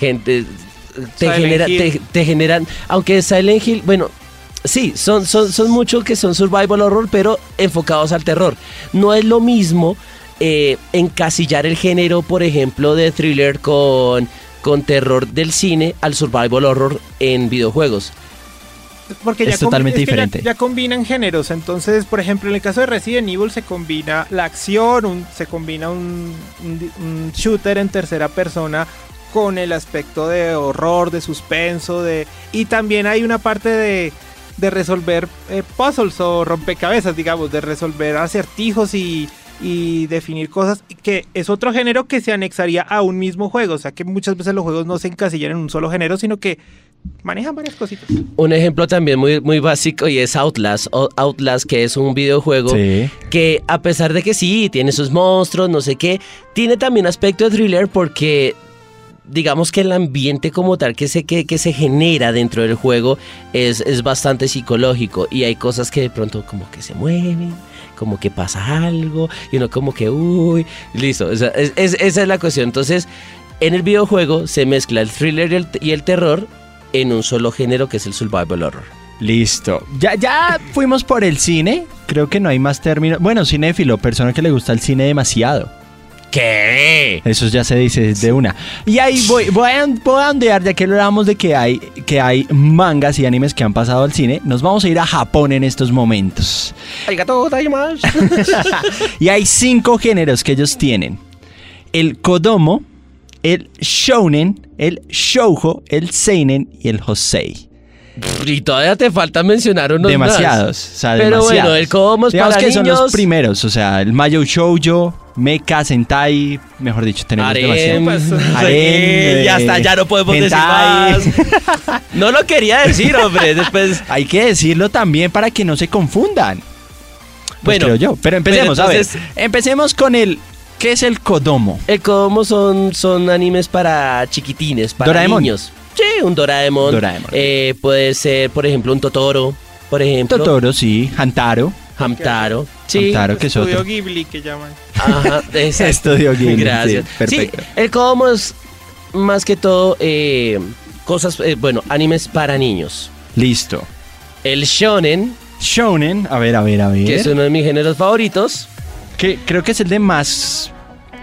[SPEAKER 2] gente te,
[SPEAKER 3] Silent
[SPEAKER 2] genera, te, te generan, aunque Silent Hill, bueno, sí, son, son, son muchos que son survival horror, pero enfocados al terror. No es lo mismo eh, encasillar el género, por ejemplo, de thriller con, con terror del cine al survival horror en videojuegos.
[SPEAKER 3] Porque
[SPEAKER 1] es
[SPEAKER 3] ya
[SPEAKER 1] totalmente
[SPEAKER 3] es que ya-
[SPEAKER 1] diferente.
[SPEAKER 3] Ya, combinan géneros. Entonces, por ejemplo, en el caso de Resident Evil se combina la acción, un- se combina un, un- un shooter en tercera persona con el aspecto de horror, de suspenso, de y también hay una parte de, de resolver eh, puzzles o rompecabezas, digamos, de resolver acertijos y, y definir cosas, que es otro género que se anexaría a un mismo juego. O sea que muchas veces los juegos no se encasillan en un solo género, sino que manejan varias cositas.
[SPEAKER 2] Un ejemplo también muy, muy básico y es Outlast. O- Outlast, que es un videojuego
[SPEAKER 1] Sí.
[SPEAKER 2] que a pesar de que sí, tiene sus monstruos, no sé qué, tiene también aspecto de thriller porque digamos que el ambiente como tal que se, que, que se genera dentro del juego es, es bastante psicológico y hay cosas que de pronto como que se mueven, como que pasa algo y uno como que, uy, listo, esa es la cuestión. Entonces, en el videojuego se mezcla el thriller y el, y el terror en un solo género que es el survival horror.
[SPEAKER 1] Listo. Ya, ya fuimos por el cine. Creo que no hay más términos. Bueno, cinéfilo, persona que le gusta el cine demasiado.
[SPEAKER 2] ¿Qué?
[SPEAKER 1] Eso ya se dice de una. Y ahí voy, voy, a, voy a ondear, ya que hablamos de que hay, que hay mangas y animes que han pasado al cine. Nos vamos a ir a Japón en estos momentos. [LAUGHS] y hay cinco géneros que ellos tienen: el kodomo, el shounen, el shoujo, el seinen y el hosei.
[SPEAKER 2] Y todavía te falta mencionar unos más.
[SPEAKER 1] demasiados, o sea,
[SPEAKER 2] Pero
[SPEAKER 1] demasiados.
[SPEAKER 2] bueno, el kodomo es
[SPEAKER 1] Digamos
[SPEAKER 2] para
[SPEAKER 1] que son los primeros, o sea, el mayo shoujo, mecha, sentai, mejor dicho, tenemos
[SPEAKER 2] Harem,
[SPEAKER 1] demasiado.
[SPEAKER 3] Pues,
[SPEAKER 1] Harem,
[SPEAKER 2] eh, ya
[SPEAKER 1] eh,
[SPEAKER 2] está, ya no podemos
[SPEAKER 1] hentai.
[SPEAKER 2] decir más. [LAUGHS] No lo quería decir, hombre. Después, [LAUGHS]
[SPEAKER 1] Hay que decirlo también para que no se confundan. Pues
[SPEAKER 2] Bueno,
[SPEAKER 1] creo yo. Pero empecemos,
[SPEAKER 2] pero entonces-
[SPEAKER 1] a ver. Empecemos con el. ¿Qué es el Kodomo?
[SPEAKER 2] el Kodomo son, son animes para chiquitines, para
[SPEAKER 1] Doraemon.
[SPEAKER 2] niños. Sí, un Doraemon.
[SPEAKER 1] Doraemon.
[SPEAKER 2] Eh, puede ser, por ejemplo, un Totoro. Por ejemplo,
[SPEAKER 1] Totoro, sí. Hantaro.
[SPEAKER 2] Hamtaro. Sí.
[SPEAKER 1] Hamtaro, que es
[SPEAKER 3] Estudio
[SPEAKER 1] otro.
[SPEAKER 3] Ghibli que llaman.
[SPEAKER 2] Ajá, [LAUGHS] exacto.
[SPEAKER 1] Estudio Ghibli,
[SPEAKER 2] Gracias.
[SPEAKER 1] sí, perfecto.
[SPEAKER 2] Sí, el Kodomo es más que todo eh, cosas, eh, bueno, animes para niños.
[SPEAKER 1] Listo.
[SPEAKER 2] El shonen,
[SPEAKER 1] Shonen, a ver, a ver, a ver.
[SPEAKER 2] que es uno de mis géneros favoritos.
[SPEAKER 1] Que creo que es el de más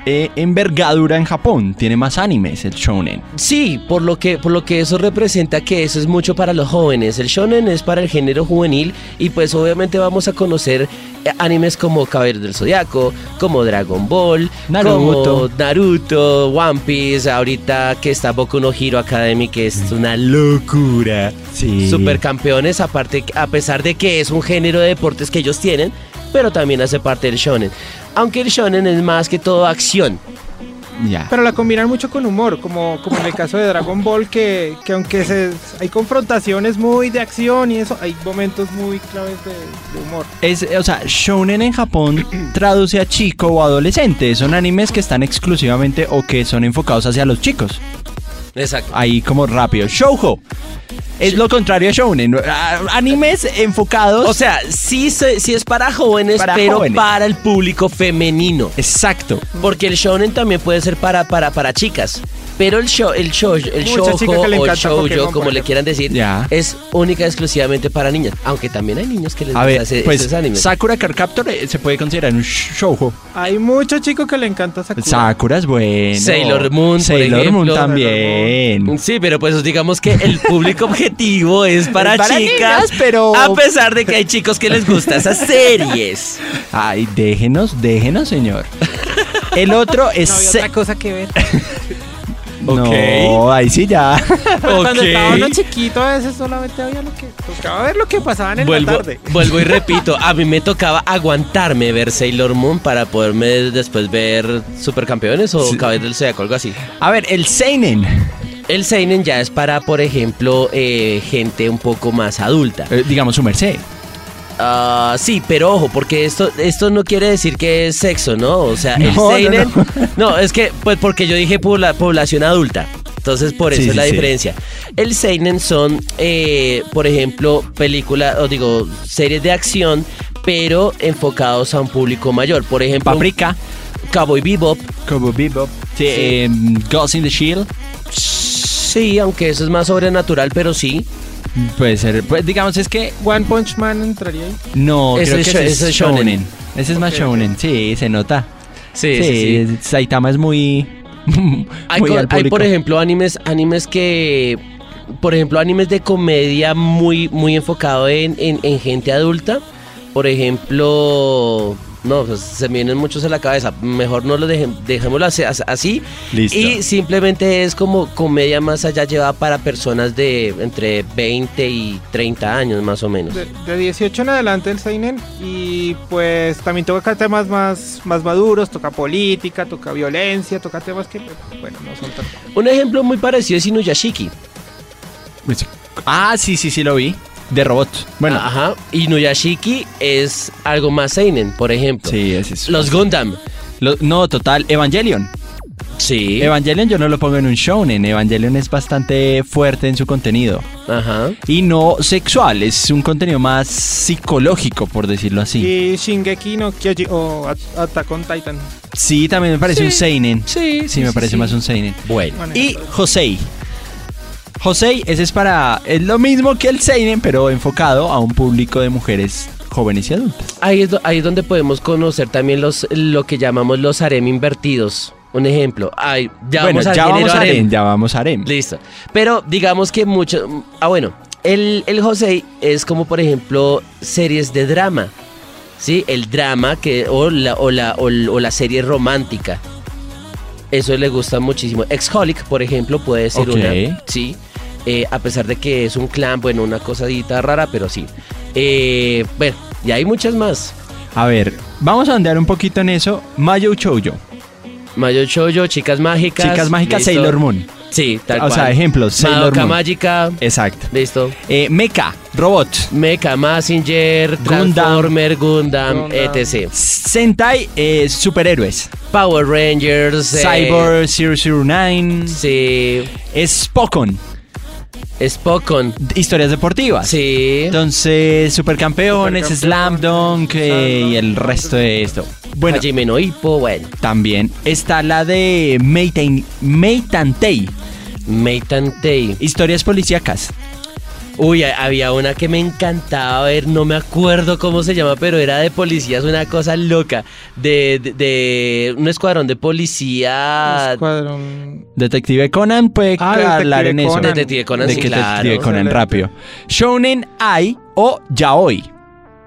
[SPEAKER 1] eh, envergadura en Japón. Tiene más animes, el Shonen.
[SPEAKER 2] Sí, por lo que por lo que eso representa que eso es mucho para los jóvenes. El shonen es para el género juvenil y pues obviamente vamos a conocer eh, animes como Caballeros del Zodiaco, como Dragon Ball,
[SPEAKER 1] Naruto.
[SPEAKER 2] como Naruto, One Piece, ahorita que está Boku no Hero Academy que es una locura.
[SPEAKER 1] Sí.
[SPEAKER 2] Supercampeones, aparte, a pesar de que es un género de deportes que ellos tienen, pero también hace parte del shonen. Aunque el shonen es más que todo acción.
[SPEAKER 1] Ya.
[SPEAKER 3] Pero la combinan mucho con humor, como, como en el caso de Dragon Ball, que, que aunque se, hay confrontaciones muy de acción y eso, hay momentos muy claves de, de humor.
[SPEAKER 1] Es, o sea, shounen en Japón traduce a chico o adolescente. Son animes que están exclusivamente o que son enfocados hacia los chicos.
[SPEAKER 2] Exacto.
[SPEAKER 1] Ahí como rápido. Shoujo. Es lo contrario a shounen. Animes enfocados.
[SPEAKER 2] O sea, sí, sí es para jóvenes,
[SPEAKER 1] Para
[SPEAKER 2] pero
[SPEAKER 1] jóvenes.
[SPEAKER 2] para el público femenino.
[SPEAKER 1] exacto.
[SPEAKER 2] Porque el shonen también puede ser para, para, para chicas. Pero el show, el show, el
[SPEAKER 3] le
[SPEAKER 2] o el shoujo, como
[SPEAKER 3] por
[SPEAKER 2] le quieran decir,
[SPEAKER 1] Ya.
[SPEAKER 2] es única y exclusivamente para niñas. Aunque también hay niños que les
[SPEAKER 1] A
[SPEAKER 2] gusta
[SPEAKER 1] ver, pues
[SPEAKER 2] esos animes.
[SPEAKER 1] Sakura Card Captor eh, se puede considerar un shoujo.
[SPEAKER 3] Hay muchos chicos que le encanta Sakura.
[SPEAKER 1] Sakura es bueno.
[SPEAKER 2] Sailor Moon, por
[SPEAKER 1] Sailor
[SPEAKER 2] ejemplo.
[SPEAKER 1] Moon también.
[SPEAKER 2] Sí, pero pues digamos que el público [LAUGHS] objetivo es para,
[SPEAKER 1] Es para
[SPEAKER 2] chicas,
[SPEAKER 1] niñas, pero-
[SPEAKER 2] a pesar de que hay chicos que les gustan esas [LAUGHS] series.
[SPEAKER 1] Ay, déjenos, déjenos, señor. El otro es.
[SPEAKER 3] No otra cosa que ver. [LAUGHS]
[SPEAKER 1] No, ahí sí ya.
[SPEAKER 3] Cuando estaba uno chiquito, a veces solamente había lo que tocaba ver lo que pasaban en
[SPEAKER 2] Vuelvo,
[SPEAKER 3] la tarde. [LAUGHS]
[SPEAKER 2] vuelvo y repito, a mí me tocaba aguantarme ver Sailor Moon para poderme después ver Supercampeones o
[SPEAKER 1] Sí.
[SPEAKER 2] Del Zodiaco, algo así.
[SPEAKER 1] A ver, el Seinen.
[SPEAKER 2] El Seinen ya es para, por ejemplo, eh, gente un poco más adulta.
[SPEAKER 1] Eh, digamos su merced.
[SPEAKER 2] Ah, sí, pero ojo, porque esto, esto no quiere decir que es sexo, ¿no? O sea, el
[SPEAKER 1] No, no,
[SPEAKER 2] Seinen.
[SPEAKER 1] no. [LAUGHS]
[SPEAKER 2] No, es que, pues porque yo dije pobla- población adulta. Entonces, por eso
[SPEAKER 1] Sí,
[SPEAKER 2] es la
[SPEAKER 1] sí, sí.
[SPEAKER 2] diferencia. El Seinen son, eh, por ejemplo, películas, o digo, series de acción, pero enfocados a un público mayor. Por ejemplo,
[SPEAKER 1] Paprika.
[SPEAKER 2] Cowboy Bebop.
[SPEAKER 1] Como Bebop. Em, Ghost in the Shield.
[SPEAKER 2] Sí, aunque eso es más sobrenatural, pero sí.
[SPEAKER 1] Puede ser. Pues digamos, es que.
[SPEAKER 3] One Punch Man entraría ahí.
[SPEAKER 1] No,
[SPEAKER 2] Ese
[SPEAKER 1] creo
[SPEAKER 2] es
[SPEAKER 1] que ese es
[SPEAKER 2] es shonen.
[SPEAKER 1] shounen. Ese es más
[SPEAKER 3] Ok,
[SPEAKER 1] shounen. Sí, se nota.
[SPEAKER 2] Sí, sí, sí.
[SPEAKER 1] Saitama es muy. [LAUGHS]
[SPEAKER 2] Hay,
[SPEAKER 1] muy al
[SPEAKER 2] hay, por ejemplo, animes, animes que. Por ejemplo, animes de comedia muy, muy enfocado en, en- en gente adulta. Por ejemplo. No, pues, se me vienen muchos a la cabeza. Mejor no lo dejem- dejémoslo así. así.
[SPEAKER 1] Listo.
[SPEAKER 2] Y simplemente es como comedia más allá llevada para personas de entre 20 y 30 años, más o menos.
[SPEAKER 3] De, de 18 en adelante el Seinen. Y pues también toca temas más, más maduros, toca política, toca violencia, toca temas que, bueno, no son tan...
[SPEAKER 2] Un ejemplo muy parecido es Inuyashiki.
[SPEAKER 1] Ah, sí, sí, sí lo vi. De robot. Bueno.
[SPEAKER 2] Ajá. Inuyashiki es algo más seinen, por ejemplo.
[SPEAKER 1] Sí, es.
[SPEAKER 2] Los Gundam.
[SPEAKER 1] Lo- no, total. Evangelion.
[SPEAKER 2] Sí.
[SPEAKER 1] Evangelion yo no lo pongo en un shounen. Evangelion es bastante fuerte en su contenido.
[SPEAKER 2] Ajá.
[SPEAKER 1] Y no sexual, es un contenido más psicológico, por decirlo así.
[SPEAKER 3] Y Shingeki no Kyoji o At- Attack on Titan.
[SPEAKER 1] Sí, también me parece
[SPEAKER 3] Sí.
[SPEAKER 1] un seinen.
[SPEAKER 3] Sí,
[SPEAKER 1] Sí, me parece más un seinen.
[SPEAKER 2] Bueno.
[SPEAKER 3] Bueno,
[SPEAKER 1] Y Josei. Josei, ese es para. Es lo mismo que el Seinen, pero enfocado a un público de mujeres jóvenes y adultas.
[SPEAKER 2] Ahí es, ahí es donde podemos conocer también los lo que llamamos los harem invertidos. Un ejemplo. Ay, ya
[SPEAKER 1] bueno,
[SPEAKER 2] vamos al
[SPEAKER 1] ya vamos a
[SPEAKER 2] harem.
[SPEAKER 1] harem, ya vamos harem.
[SPEAKER 2] Listo. Pero digamos que mucho. Ah, bueno. El, el Josei es como, por ejemplo, series de drama. ¿Sí? El drama que, o, la, o, la, o, o la serie romántica. Eso le gusta muchísimo. Exholic, por ejemplo, puede ser una. Sí. Eh, a pesar de que es un clan, bueno, una cosadita rara, pero sí. Eh, bueno, y hay muchas más.
[SPEAKER 1] A ver, vamos a ondear un poquito en eso. Mayo Shoujo.
[SPEAKER 2] Mayo Shoujo, Chicas Mágicas.
[SPEAKER 1] Chicas mágicas,
[SPEAKER 2] listo.
[SPEAKER 1] Sailor Moon.
[SPEAKER 2] Sí, tal
[SPEAKER 1] o
[SPEAKER 2] cual.
[SPEAKER 1] sea, ejemplos, Sailor
[SPEAKER 2] Madoka
[SPEAKER 1] Moon.
[SPEAKER 2] Mágica.
[SPEAKER 1] Exacto.
[SPEAKER 2] Listo.
[SPEAKER 1] Eh, Mecha, Robot.
[SPEAKER 2] Mecha, Messenger,
[SPEAKER 1] Gundam.
[SPEAKER 2] Transformer, Gundam,
[SPEAKER 3] Gundam.
[SPEAKER 2] etc.
[SPEAKER 1] Sentai, eh, superhéroes.
[SPEAKER 2] Power Rangers, eh,
[SPEAKER 1] Cyber 009.
[SPEAKER 2] Sí.
[SPEAKER 1] Spokon,
[SPEAKER 2] Spokon.
[SPEAKER 1] historias deportivas.
[SPEAKER 2] Sí.
[SPEAKER 1] Entonces, supercampeones,
[SPEAKER 3] Supercampeones,
[SPEAKER 1] Slam Dunk eh, y el resto de esto. Bueno,
[SPEAKER 2] Hajime no Ippo, bueno.
[SPEAKER 1] también está la de Meitan- Meitantei,
[SPEAKER 2] Meitantei.
[SPEAKER 1] historias policíacas.
[SPEAKER 2] Uy, ha- había una que me encantaba ver, no me acuerdo cómo se llama, pero era de policías, una cosa loca. De, de, de un escuadrón de policía.
[SPEAKER 3] Escuadrón.
[SPEAKER 1] Detective Conan puede
[SPEAKER 3] Ah,
[SPEAKER 1] hablar en
[SPEAKER 3] Detective
[SPEAKER 1] eso.
[SPEAKER 3] Conan.
[SPEAKER 2] Detective Conan,
[SPEAKER 1] de
[SPEAKER 2] sí,
[SPEAKER 1] que
[SPEAKER 2] claro.
[SPEAKER 1] Detective Conan
[SPEAKER 3] Excelente.
[SPEAKER 1] rápido. Shonen Ai o Yaoi.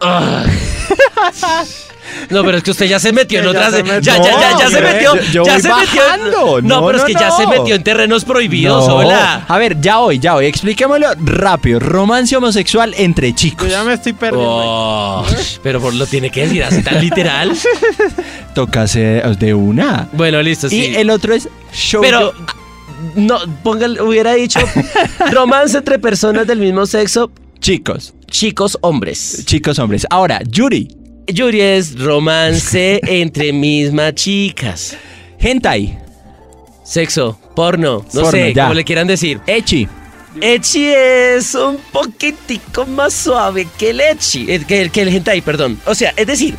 [SPEAKER 1] [LAUGHS]
[SPEAKER 2] No, pero es que usted ya se metió en otras. Ya, ya, ya, ya se metió. ya se metió. No, pero es que ya se metió en terrenos prohibidos.
[SPEAKER 1] No.
[SPEAKER 2] Hola.
[SPEAKER 1] A ver, ya voy, ya voy. Expliquémoslo rápido. Romance homosexual entre chicos.
[SPEAKER 3] Yo ya me estoy perdiendo.
[SPEAKER 2] Oh, pero por lo tiene que decir así tan literal. [LAUGHS]
[SPEAKER 1] Tocase de una.
[SPEAKER 2] Bueno, listo, sí.
[SPEAKER 1] Y el otro es show.
[SPEAKER 2] Pero ah, no, póngale, hubiera dicho [LAUGHS] romance entre personas del mismo sexo,
[SPEAKER 1] chicos.
[SPEAKER 2] chicos, hombres.
[SPEAKER 1] Chicos hombres. Ahora, Yuri.
[SPEAKER 2] Yuri es romance [LAUGHS] entre mismas chicas.
[SPEAKER 1] Hentai.
[SPEAKER 2] Sexo, porno, no
[SPEAKER 1] Porno,
[SPEAKER 2] sé,
[SPEAKER 1] ya.
[SPEAKER 2] como le quieran decir.
[SPEAKER 1] Echi.
[SPEAKER 2] Echi es un poquitico más suave que el echi, eh, que, el- que el hentai, perdón. O sea, es decir,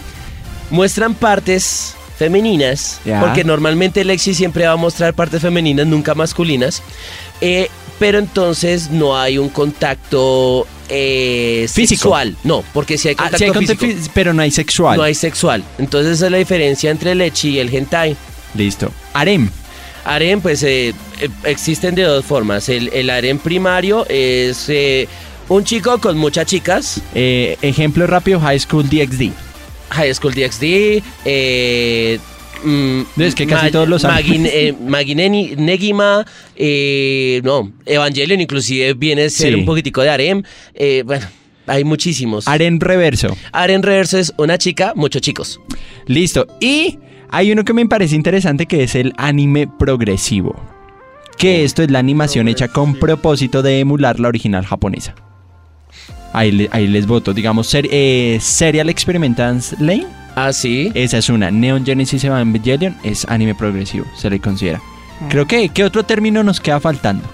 [SPEAKER 2] muestran partes femeninas,
[SPEAKER 1] Ya.
[SPEAKER 2] porque normalmente el echi siempre va a mostrar partes femeninas, nunca masculinas, eh, pero entonces no hay un contacto eh, sexual. No, porque si hay
[SPEAKER 1] Ah,
[SPEAKER 2] contacto
[SPEAKER 1] sí hay contacto
[SPEAKER 2] físico,
[SPEAKER 1] fí- pero no hay sexual.
[SPEAKER 2] no hay sexual. Entonces esa es la diferencia entre el echi y el hentai.
[SPEAKER 1] Listo. Harem.
[SPEAKER 2] Harem, pues eh, eh, existen de dos formas. El, el harem primario es eh, un chico con muchas chicas.
[SPEAKER 1] Ejemplo rápido, High School DxD.
[SPEAKER 2] High School DxD. Eh, mm,
[SPEAKER 1] Es que casi todos los
[SPEAKER 2] Magi,
[SPEAKER 1] animes.
[SPEAKER 2] eh, [LAUGHS] Magi Neni- Negima. eh, no, Evangelion inclusive viene a ser
[SPEAKER 1] Sí.
[SPEAKER 2] un poquitico de harem. eh, bueno, hay muchísimos.
[SPEAKER 1] Harem reverso.
[SPEAKER 2] harem reverso es una chica, muchos chicos.
[SPEAKER 1] Listo. Y hay uno que me parece interesante que es el anime progresivo. Que esto es la animación hecha con propósito de emular la original japonesa. Ahí, ahí les voto. Digamos, ser- eh, Serial Experimentance Lane.
[SPEAKER 2] Ah, sí.
[SPEAKER 1] Esa es una. Neon Genesis Evangelion es anime progresivo. Se le considera. Creo que, ¿qué otro término nos queda faltando?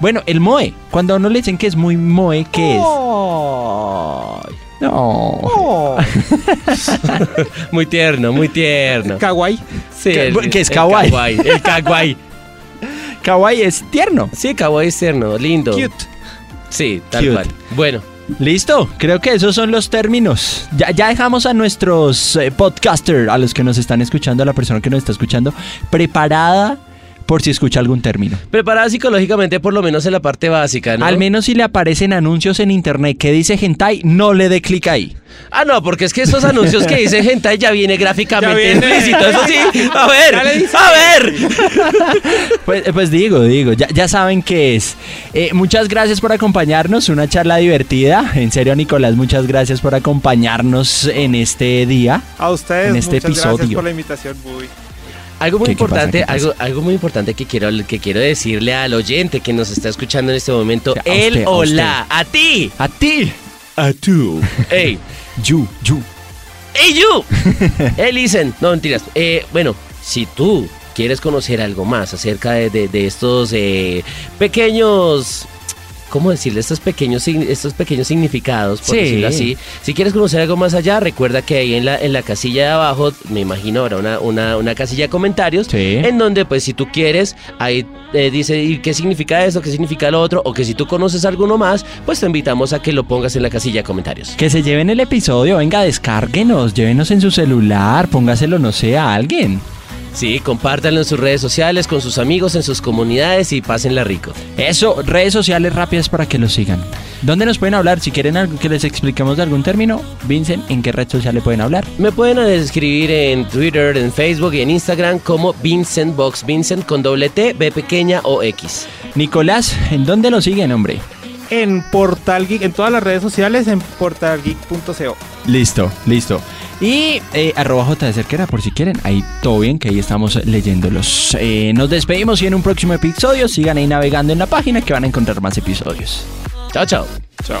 [SPEAKER 1] Bueno, el moe. Cuando a uno le dicen que es muy moe, ¿qué es? No.
[SPEAKER 3] Oh, [LAUGHS]
[SPEAKER 2] Muy tierno, muy tierno.
[SPEAKER 3] kawaii.
[SPEAKER 2] Sí,
[SPEAKER 1] ¿Qué-
[SPEAKER 2] el-
[SPEAKER 1] qué es
[SPEAKER 2] el
[SPEAKER 1] kawaii?
[SPEAKER 2] kawaii, El kawaii.
[SPEAKER 1] Kawaii es tierno.
[SPEAKER 2] Sí, kawaii es tierno, lindo.
[SPEAKER 3] Cute.
[SPEAKER 2] Sí, tal
[SPEAKER 1] Cute.
[SPEAKER 2] cual. Bueno,
[SPEAKER 1] Listo, creo que esos son los términos. Ya, ya dejamos a nuestros eh, podcaster, a los que nos están escuchando, a la persona que nos está escuchando, preparada por si escucha algún término.
[SPEAKER 2] preparada psicológicamente por lo menos en la parte básica, ¿no?
[SPEAKER 1] Al menos si le aparecen anuncios en internet que dice hentai, no le dé clic ahí.
[SPEAKER 2] Ah, no, porque es que esos anuncios que dice hentai ya viene gráficamente
[SPEAKER 3] Ya viene.
[SPEAKER 2] explícito, eso sí. A ver, a ver.
[SPEAKER 1] Pues, eh, pues digo, digo, ya, ya saben qué es. Eh, muchas gracias por acompañarnos, una charla divertida. En serio, Nicolás, muchas gracias por acompañarnos en este día.
[SPEAKER 3] A ustedes,
[SPEAKER 1] En este
[SPEAKER 3] muchas gracias
[SPEAKER 1] episodio.
[SPEAKER 3] por la invitación, muy.
[SPEAKER 2] Algo muy
[SPEAKER 1] ¿Qué- qué pasa?
[SPEAKER 2] importante,
[SPEAKER 1] ¿Qué pasa?
[SPEAKER 2] algo, algo muy importante que quiero, que quiero decirle al oyente que nos está escuchando en este momento.
[SPEAKER 1] A
[SPEAKER 2] El
[SPEAKER 1] usted, a
[SPEAKER 2] hola, a ti.
[SPEAKER 1] A ti. A tú.
[SPEAKER 2] Ey,
[SPEAKER 1] You, you.
[SPEAKER 2] ¡Hey, you! ¡Hey, [LAUGHS] listen! No, mentiras. Eh, bueno, si tú quieres conocer algo más acerca de, de- de estos eh, pequeños... ¿Cómo decirle? Estos pequeños, estos pequeños significados, por
[SPEAKER 1] Sí.
[SPEAKER 2] decirlo así. Si quieres conocer algo más allá, recuerda que ahí en la, en la casilla de abajo, me imagino ahora una, una, una casilla de comentarios,
[SPEAKER 1] Sí.
[SPEAKER 2] en donde pues si tú quieres, ahí eh, dice ¿y qué significa esto, qué significa lo otro, o que si tú conoces alguno más, pues te invitamos a que lo pongas en la casilla de comentarios.
[SPEAKER 1] Que se lleven el episodio, venga, descárguenos, llévenos en su celular, póngaselo, no sé, a alguien.
[SPEAKER 2] Sí, compártanlo en sus redes sociales, con sus amigos, en sus comunidades y pásenla rico.
[SPEAKER 1] Eso, redes sociales rápidas para que lo sigan. ¿Dónde nos pueden hablar? Si quieren algo que les expliquemos de algún término, Vincent, ¿en qué red social le pueden hablar?
[SPEAKER 2] Me pueden escribir en Twitter, en Facebook y en Instagram como Vincent Box Vincent con doble T, B pequeña o X.
[SPEAKER 1] Nicolás, ¿en dónde lo siguen, hombre?
[SPEAKER 3] En Portal Geek, en todas las redes sociales, en portalgeek.co.
[SPEAKER 1] Listo, listo. Y eh, arroba J de Cerquera, por si quieren. Ahí todo bien, que ahí estamos leyéndolos. Eh, nos despedimos y en un próximo episodio sigan ahí navegando en la página que van a encontrar más episodios.
[SPEAKER 2] Chao, chao.
[SPEAKER 3] Chao.